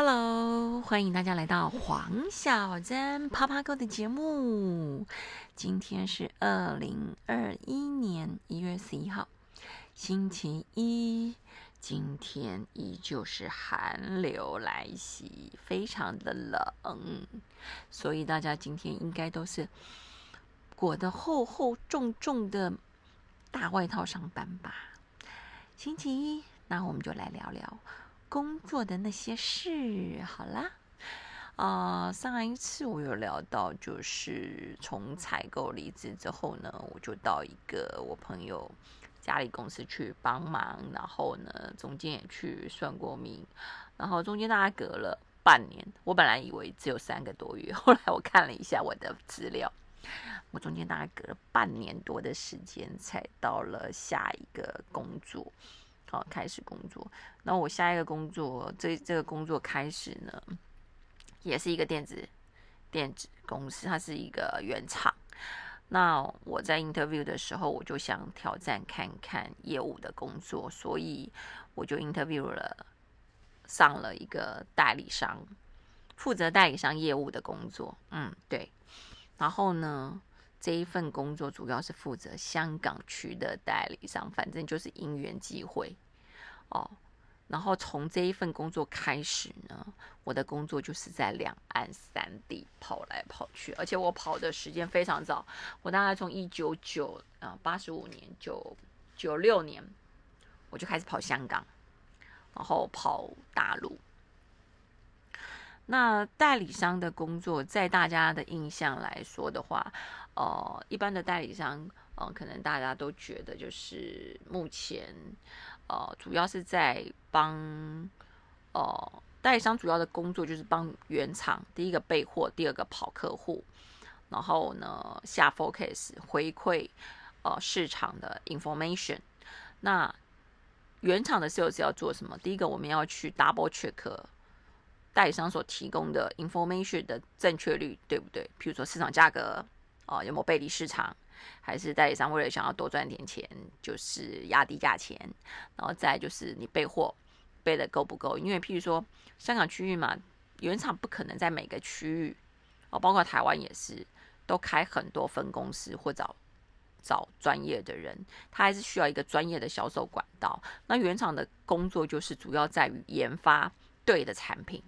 Hello，欢迎大家来到黄小珍啪啪哥的节目。今天是二零二一年一月十一号，星期一。今天依旧是寒流来袭，非常的冷，所以大家今天应该都是裹得厚厚重重的大外套上班吧。星期一，那我们就来聊聊。工作的那些事，好啦，啊，上一次我有聊到，就是从采购离职之后呢，我就到一个我朋友家里公司去帮忙，然后呢，中间也去算过命，然后中间大概隔了半年，我本来以为只有三个多月，后来我看了一下我的资料，我中间大概隔了半年多的时间才到了下一个工作。好，开始工作。那我下一个工作，这这个工作开始呢，也是一个电子电子公司，它是一个原厂。那我在 interview 的时候，我就想挑战看看业务的工作，所以我就 interview 了，上了一个代理商，负责代理商业务的工作。嗯，对。然后呢？这一份工作主要是负责香港区的代理商，反正就是因缘际会哦。然后从这一份工作开始呢，我的工作就是在两岸三地跑来跑去，而且我跑的时间非常早，我大概从一九九啊八十五年九九六年我就开始跑香港，然后跑大陆。那代理商的工作，在大家的印象来说的话，呃，一般的代理商，呃，可能大家都觉得就是目前，呃，主要是在帮，呃，代理商主要的工作就是帮原厂，第一个备货，第二个跑客户，然后呢下 focus 回馈，呃，市场的 information。那原厂的 sales 要做什么？第一个我们要去 double check。代理商所提供的 information 的正确率对不对？譬如说市场价格哦，有没有背离市场？还是代理商为了想要多赚点钱，就是压低价钱？然后再就是你备货备的够不够？因为譬如说香港区域嘛，原厂不可能在每个区域哦，包括台湾也是，都开很多分公司或找找专业的人，他还是需要一个专业的销售管道。那原厂的工作就是主要在于研发对的产品。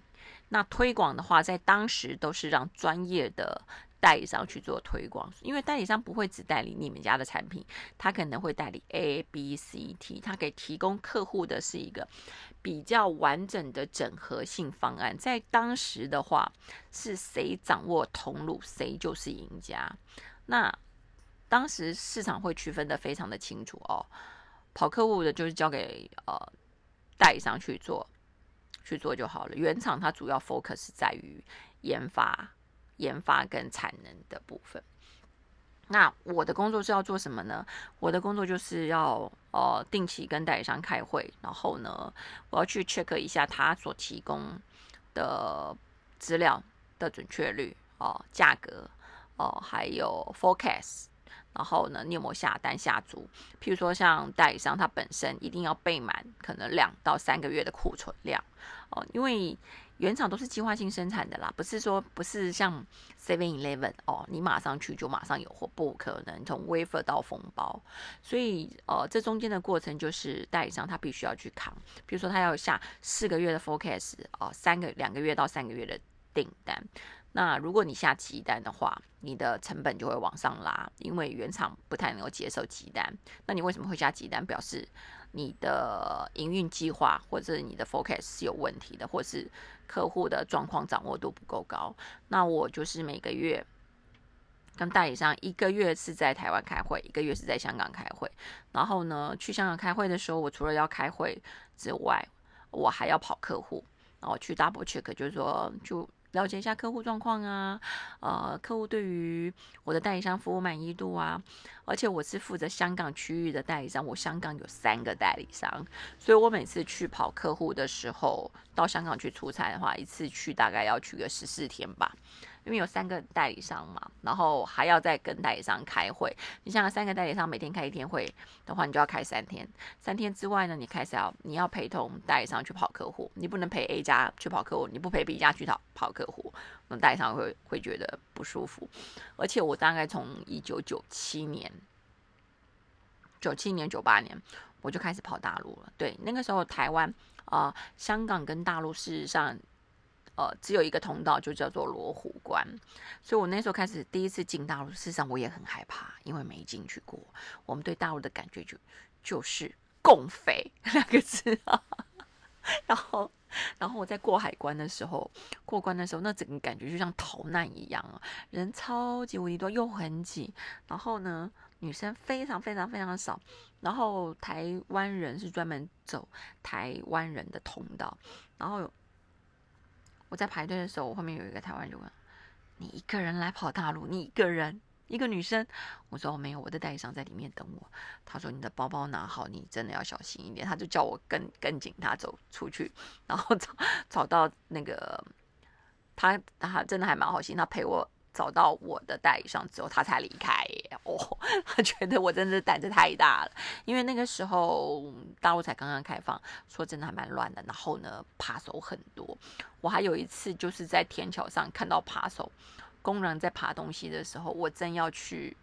那推广的话，在当时都是让专业的代理商去做推广，因为代理商不会只代理你们家的产品，他可能会代理 A、B、C、T，他给提供客户的是一个比较完整的整合性方案。在当时的话，是谁掌握通路，谁就是赢家。那当时市场会区分的非常的清楚哦，跑客户的就是交给呃代理商去做。去做就好了。原厂它主要 focus 在于研发、研发跟产能的部分。那我的工作是要做什么呢？我的工作就是要呃定期跟代理商开会，然后呢，我要去 check 一下他所提供的资料的准确率哦，价格哦，还有 forecast。然后呢，你有没有下单下足？譬如说，像代理商，他本身一定要备满，可能两到三个月的库存量哦。因为原厂都是计划性生产的啦，不是说不是像 Seven Eleven 哦，你马上去就马上有货，不可能从 wafer 到封包。所以呃，这中间的过程就是代理商他必须要去扛。比如说，他要下四个月的 forecast 哦，三个两个月到三个月的订单。那如果你下急单的话，你的成本就会往上拉，因为原厂不太能够接受急单。那你为什么会下急单？表示你的营运计划或者你的 forecast 是有问题的，或是客户的状况掌握度不够高。那我就是每个月跟代理商一个月是在台湾开会，一个月是在香港开会。然后呢，去香港开会的时候，我除了要开会之外，我还要跑客户，然后去 double check，就是说就。了解一下客户状况啊，呃，客户对于我的代理商服务满意度啊，而且我是负责香港区域的代理商，我香港有三个代理商，所以我每次去跑客户的时候，到香港去出差的话，一次去大概要去个十四天吧，因为有三个代理商嘛，然后还要再跟代理商开会。你像三个代理商每天开一天会的话，你就要开三天。三天之外呢，你开始要你要陪同代理商去跑客户，你不能陪 A 家去跑客户，你不陪 B 家去跑跑客户，那代理商会会觉得不舒服。而且我大概从一九九七年、九七年、九八年我就开始跑大陆了。对，那个时候台湾。啊，香港跟大陆事实上，呃，只有一个通道，就叫做罗湖关。所以我那时候开始第一次进大陆，事实上我也很害怕，因为没进去过。我们对大陆的感觉就就是“共匪” 两个字啊。然后，然后我在过海关的时候，过关的时候，那整个感觉就像逃难一样啊，人超级无敌多，又很挤。然后呢？女生非常非常非常少，然后台湾人是专门走台湾人的通道，然后我在排队的时候，我后面有一个台湾人问：“你一个人来跑大陆？你一个人一个女生？”我说：“我没有，我的代理商在里面等我。”他说：“你的包包拿好，你真的要小心一点。”他就叫我跟跟紧他走出去，然后 找找到那个他，他真的还蛮好心，他陪我。找到我的代理商之后，他才离开。哦，他觉得我真的胆子太大了，因为那个时候大陆才刚刚开放，说真的还蛮乱的。然后呢，扒手很多。我还有一次就是在天桥上看到扒手工人在爬东西的时候，我正要去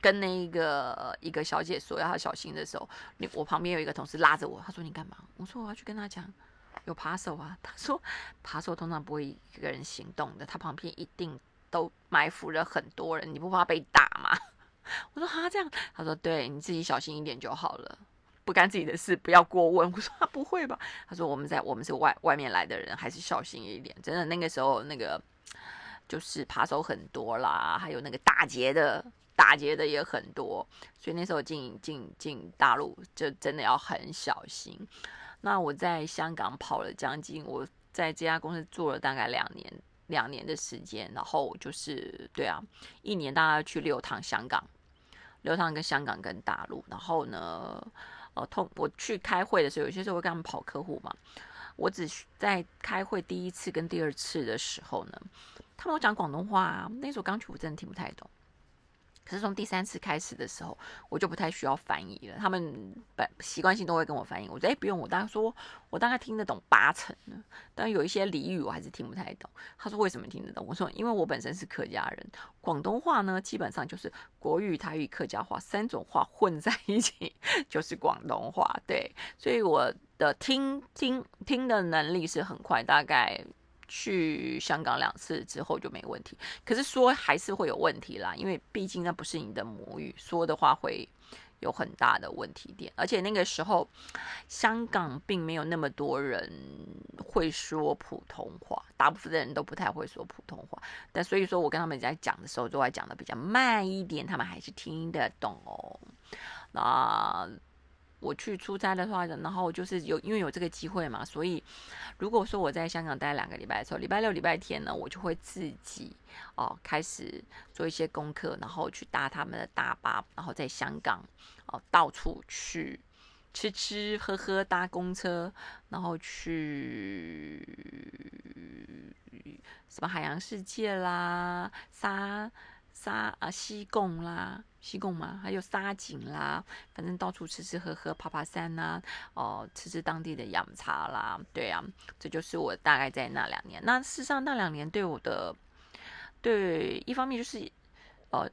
跟那一个一个小姐说要她小心的时候，我旁边有一个同事拉着我，他说你干嘛？我说我要去跟他讲有扒手啊。他说 扒手通常不会一个人行动的，他旁边一定。都埋伏了很多人，你不怕被打吗？我说哈这样，他说对，你自己小心一点就好了，不干自己的事不要过问。我说他不会吧？他说我们在我们是外外面来的人，还是小心一点。真的那个时候那个就是扒手很多啦，还有那个打劫的打劫的也很多，所以那时候进进进大陆就真的要很小心。那我在香港跑了将近，我在这家公司做了大概两年。两年的时间，然后就是对啊，一年大概去六趟香港，六趟跟香港跟大陆，然后呢，呃，通我去开会的时候，有些时候会跟他们跑客户嘛，我只在开会第一次跟第二次的时候呢，他们有讲广东话啊，那时候刚去我真的听不太懂。可是从第三次开始的时候，我就不太需要翻译了。他们本习惯性都会跟我翻译。我说：“哎，不用。”我大概说，我大概听得懂八成呢，但有一些俚语我还是听不太懂。他说：“为什么听得懂？”我说：“因为我本身是客家人，广东话呢，基本上就是国语、台语、客家话三种话混在一起，就是广东话。对，所以我的听听听的能力是很快，大概。”去香港两次之后就没问题，可是说还是会有问题啦，因为毕竟那不是你的母语，说的话会有很大的问题点。而且那个时候香港并没有那么多人会说普通话，大部分的人都不太会说普通话。但所以说我跟他们在讲的时候，都会讲的比较慢一点，他们还是听得懂哦。那。我去出差的话，然后就是有因为有这个机会嘛，所以如果说我在香港待两个礼拜的时候，礼拜六、礼拜天呢，我就会自己哦开始做一些功课，然后去搭他们的大巴，然后在香港哦到处去吃吃喝喝，搭公车，然后去什么海洋世界啦，沙。沙啊，西贡啦，西贡嘛，还有沙井啦，反正到处吃吃喝喝，爬爬山呐，哦，吃吃当地的洋茶啦，对啊，这就是我大概在那两年。那事实上，那两年对我的，对，一方面就是，呃，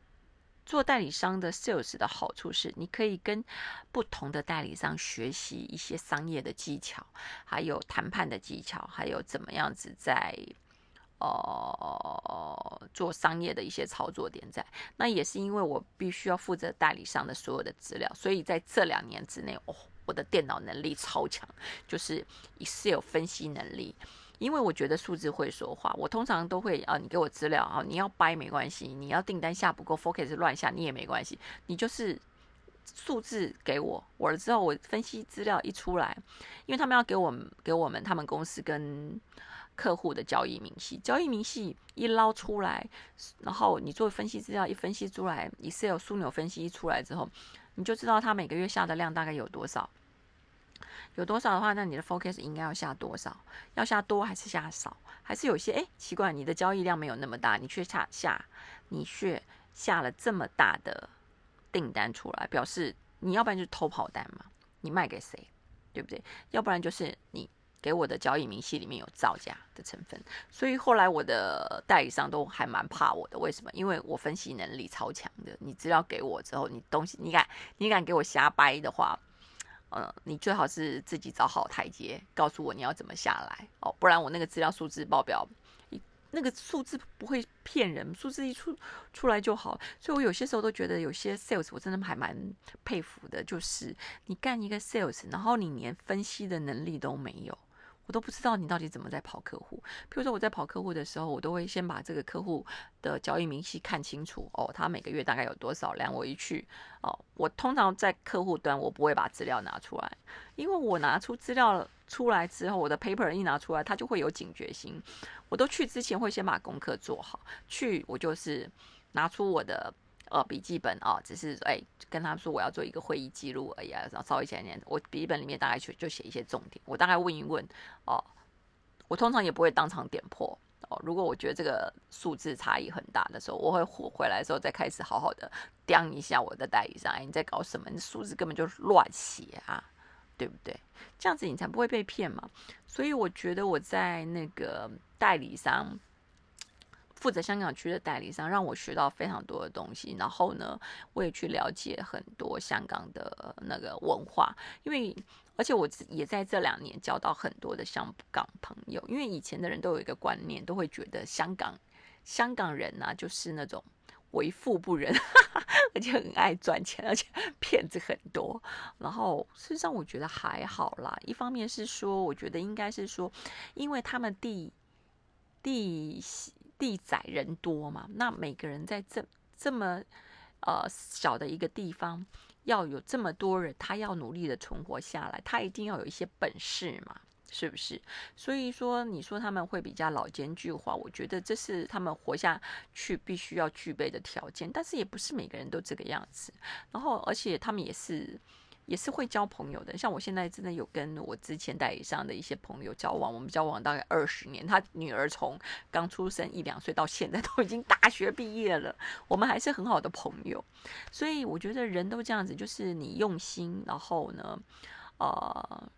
做代理商的 sales 的好处是，你可以跟不同的代理商学习一些商业的技巧，还有谈判的技巧，还有怎么样子在。哦，做商业的一些操作点在，那也是因为我必须要负责代理商的所有的资料，所以在这两年之内，哦，我的电脑能力超强，就是 Excel 分析能力。因为我觉得数字会说话，我通常都会啊，你给我资料啊，你要掰没关系，你要订单下不够，focus 乱下你也没关系，你就是数字给我，我了之后我分析资料一出来，因为他们要给我们给我们他们公司跟。客户的交易明细，交易明细一捞出来，然后你做分析资料一分析出来，Excel 枢纽分析一出来之后，你就知道他每个月下的量大概有多少。有多少的话，那你的 focus 应该要下多少？要下多还是下少？还是有些哎奇怪，你的交易量没有那么大，你却下下，你却下了这么大的订单出来，表示你要不然就是偷跑单嘛？你卖给谁？对不对？要不然就是你。给我的交易明细里面有造假的成分，所以后来我的代理商都还蛮怕我的。为什么？因为我分析能力超强的。你资料给我之后，你东西你敢你敢给我瞎掰的话，呃，你最好是自己找好台阶，告诉我你要怎么下来哦，不然我那个资料数字报表。那个数字不会骗人，数字一出出来就好。所以我有些时候都觉得，有些 sales 我真的还蛮佩服的，就是你干一个 sales，然后你连分析的能力都没有。我都不知道你到底怎么在跑客户。比如说我在跑客户的时候，我都会先把这个客户的交易明细看清楚哦，他每个月大概有多少量。我一去哦，我通常在客户端我不会把资料拿出来，因为我拿出资料出来之后，我的 paper 一拿出来，他就会有警觉心。我都去之前会先把功课做好，去我就是拿出我的。呃，笔记本啊，只是哎，跟他说我要做一个会议记录而已啊，然后稍微写一点。我笔记本里面大概就就写一些重点，我大概问一问哦。我通常也不会当场点破哦。如果我觉得这个数字差异很大的时候，我会回回来的时候再开始好好的掂一下我的代理商，哎，你在搞什么？你数字根本就乱写啊，对不对？这样子你才不会被骗嘛。所以我觉得我在那个代理商。负责香港区的代理商让我学到非常多的东西，然后呢，我也去了解很多香港的那个文化，因为而且我也在这两年交到很多的香港朋友，因为以前的人都有一个观念，都会觉得香港香港人呢就是那种为富不仁，而且很爱赚钱，而且 骗子很多。然后事实上我觉得还好啦，一方面是说，我觉得应该是说，因为他们地地。地窄人多嘛，那每个人在这这么呃小的一个地方，要有这么多人，他要努力的存活下来，他一定要有一些本事嘛，是不是？所以说，你说他们会比较老奸巨猾，我觉得这是他们活下去必须要具备的条件，但是也不是每个人都这个样子。然后，而且他们也是。也是会交朋友的，像我现在真的有跟我之前代理商的一些朋友交往，我们交往大概二十年，他女儿从刚出生一两岁到现在都已经大学毕业了，我们还是很好的朋友。所以我觉得人都这样子，就是你用心，然后呢，呃。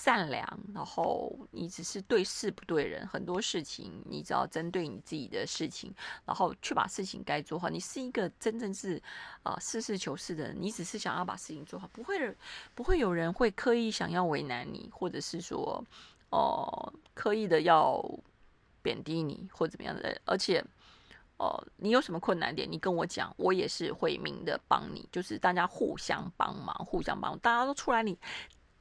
善良，然后你只是对事不对人，很多事情你只要针对你自己的事情，然后去把事情该做好。你是一个真正是啊实事求是的人，你只是想要把事情做好，不会不会有人会刻意想要为难你，或者是说哦刻意的要贬低你或怎么样的。而且哦你有什么困难点，你跟我讲，我也是会明的帮你，就是大家互相帮忙，互相帮，大家都出来你。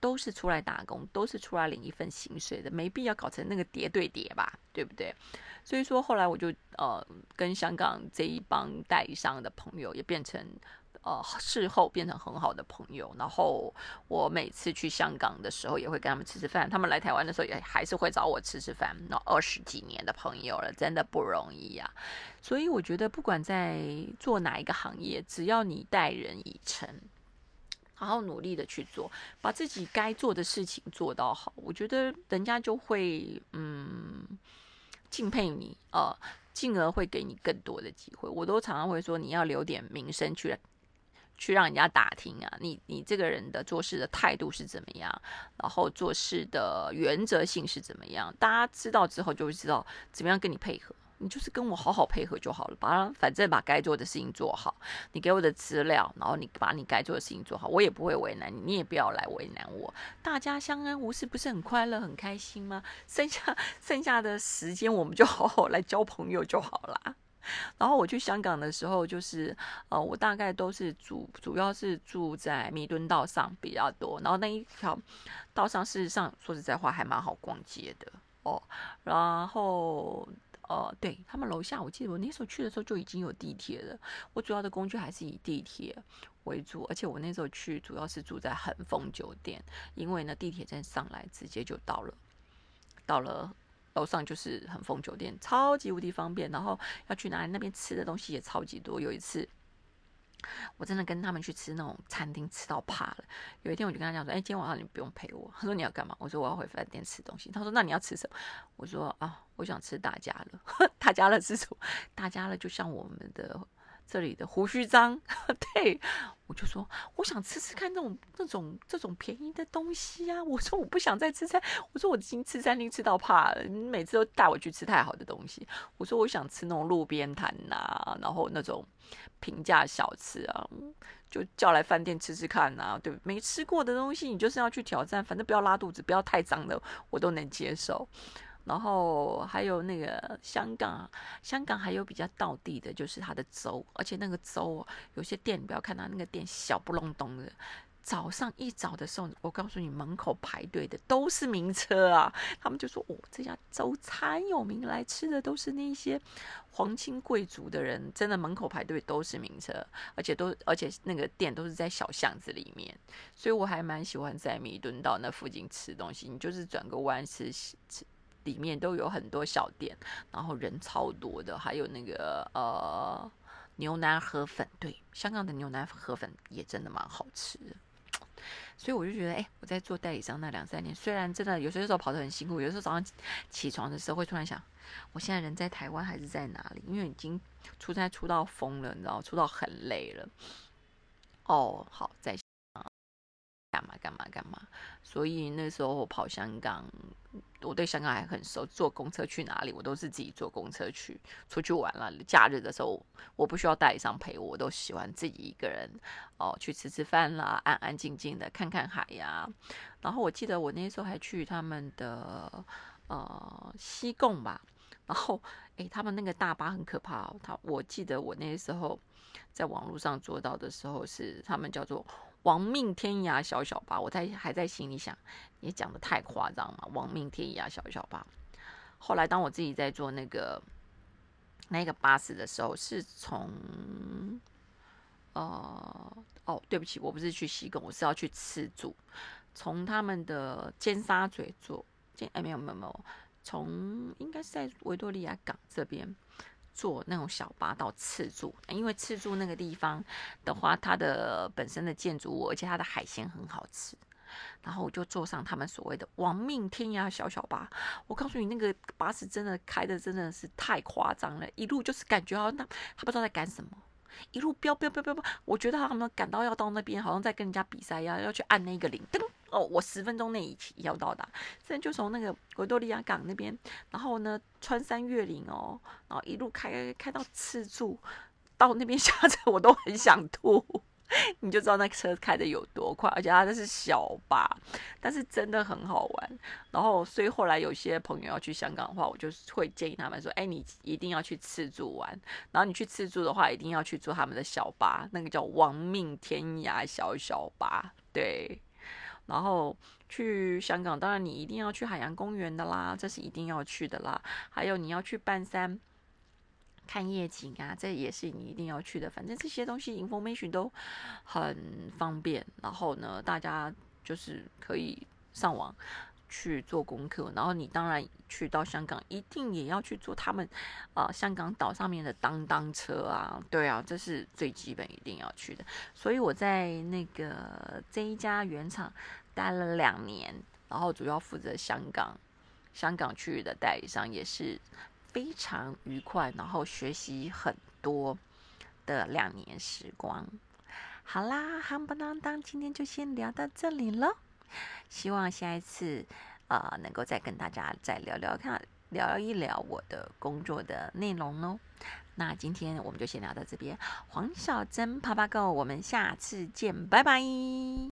都是出来打工，都是出来领一份薪水的，没必要搞成那个叠对叠吧，对不对？所以说后来我就呃跟香港这一帮代理商的朋友也变成呃事后变成很好的朋友，然后我每次去香港的时候也会跟他们吃吃饭，他们来台湾的时候也还是会找我吃吃饭。那二十几年的朋友了，真的不容易呀。所以我觉得不管在做哪一个行业，只要你待人以诚。好好努力的去做，把自己该做的事情做到好，我觉得人家就会嗯敬佩你，呃，进而会给你更多的机会。我都常常会说，你要留点名声去去让人家打听啊，你你这个人的做事的态度是怎么样，然后做事的原则性是怎么样，大家知道之后就会知道怎么样跟你配合。你就是跟我好好配合就好了，把反正把该做的事情做好。你给我的资料，然后你把你该做的事情做好，我也不会为难你，你也不要来为难我。大家相安无事，不是很快乐、很开心吗？剩下剩下的时间，我们就好好来交朋友就好啦。然后我去香港的时候，就是呃，我大概都是主主要是住在弥敦道上比较多。然后那一条道上，事实上说实在话，还蛮好逛街的哦。然后。呃，对他们楼下，我记得我那时候去的时候就已经有地铁了。我主要的工具还是以地铁为主，而且我那时候去主要是住在恒丰酒店，因为呢地铁站上来直接就到了，到了楼上就是恒丰酒店，超级无敌方便。然后要去哪里那边吃的东西也超级多。有一次我真的跟他们去吃那种餐厅，吃到怕了。有一天我就跟他讲说：“哎，今天晚上你不用陪我。”他说：“你要干嘛？”我说：“我要回饭店吃东西。”他说：“那你要吃什么？”我说：“啊，我想吃大家乐。大家乐是什么？大家乐就像我们的。”这里的胡须章，对我就说，我想吃吃看那种、那种、这种便宜的东西啊！我说我不想再吃餐，我说我已经吃餐厅吃到怕了，你每次都带我去吃太好的东西。我说我想吃那种路边摊呐，然后那种平价小吃啊，就叫来饭店吃吃看呐，对没吃过的东西，你就是要去挑战，反正不要拉肚子，不要太脏的，我都能接受。然后还有那个香港，香港还有比较道地的，就是它的粥，而且那个粥，有些店你不要看它那个店小不隆咚的，早上一早的时候，我告诉你门口排队的都是名车啊，他们就说哦，这家粥才有名，来吃的都是那些皇亲贵族的人，真的门口排队都是名车，而且都而且那个店都是在小巷子里面，所以我还蛮喜欢在弥敦道那附近吃东西，你就是转个弯吃吃。里面都有很多小店，然后人超多的，还有那个呃牛腩河粉，对，香港的牛腩河粉也真的蛮好吃。所以我就觉得，哎，我在做代理商那两三年，虽然真的有些时候跑得很辛苦，有时候早上起床的时候会突然想，我现在人在台湾还是在哪里？因为已经出差出到疯了，你知道，出到很累了。哦，好，在。干嘛干嘛干嘛？所以那时候我跑香港，我对香港还很熟。坐公车去哪里，我都是自己坐公车去。出去玩了，假日的时候，我不需要代理商陪我，我都喜欢自己一个人哦，去吃吃饭啦，安安静静的看看海呀。然后我记得我那时候还去他们的呃西贡吧。然后诶，他们那个大巴很可怕。他我记得我那时候在网络上做到的时候，是他们叫做。亡命天涯小小巴，我在还在心里想，也讲的太夸张了。亡命天涯小小巴，后来当我自己在坐那个那个巴士的时候，是从呃哦，对不起，我不是去西贡，我是要去赤柱，从他们的尖沙咀坐尖哎没有没有没有，从应该是在维多利亚港这边。坐那种小巴到赤柱，因为赤柱那个地方的话，它的本身的建筑物，而且它的海鲜很好吃。然后我就坐上他们所谓的“亡命天涯小小巴”。我告诉你，那个巴士真的开的真的是太夸张了，一路就是感觉好像他他不知道在干什么，一路飙飙飙飙飙。我觉得他们赶到要到那边，好像在跟人家比赛一样，要去按那个铃噔。哦，我十分钟内一起要到达，现在就从那个维多利亚港那边，然后呢穿山越岭哦，然后一路开开到赤柱，到那边 下车我都很想吐，你就知道那车开的有多快，而且它那是小巴，但是真的很好玩。然后所以后来有些朋友要去香港的话，我就会建议他们说，哎，你一定要去赤柱玩，然后你去赤柱的话，一定要去坐他们的小巴，那个叫亡命天涯小小巴，对。然后去香港，当然你一定要去海洋公园的啦，这是一定要去的啦。还有你要去半山看夜景啊，这也是你一定要去的。反正这些东西 information 都很方便。然后呢，大家就是可以上网。去做功课，然后你当然去到香港，一定也要去坐他们啊香港岛上面的当当车啊，对啊，这是最基本一定要去的。所以我在那个这一家原厂待了两年，然后主要负责香港香港区域的代理商，也是非常愉快，然后学习很多的两年时光。好啦，夯不啷当，今天就先聊到这里了。希望下一次，呃，能够再跟大家再聊聊看，聊一聊我的工作的内容哦。那今天我们就先聊到这边，黄小珍啪啪 Go，我们下次见，拜拜。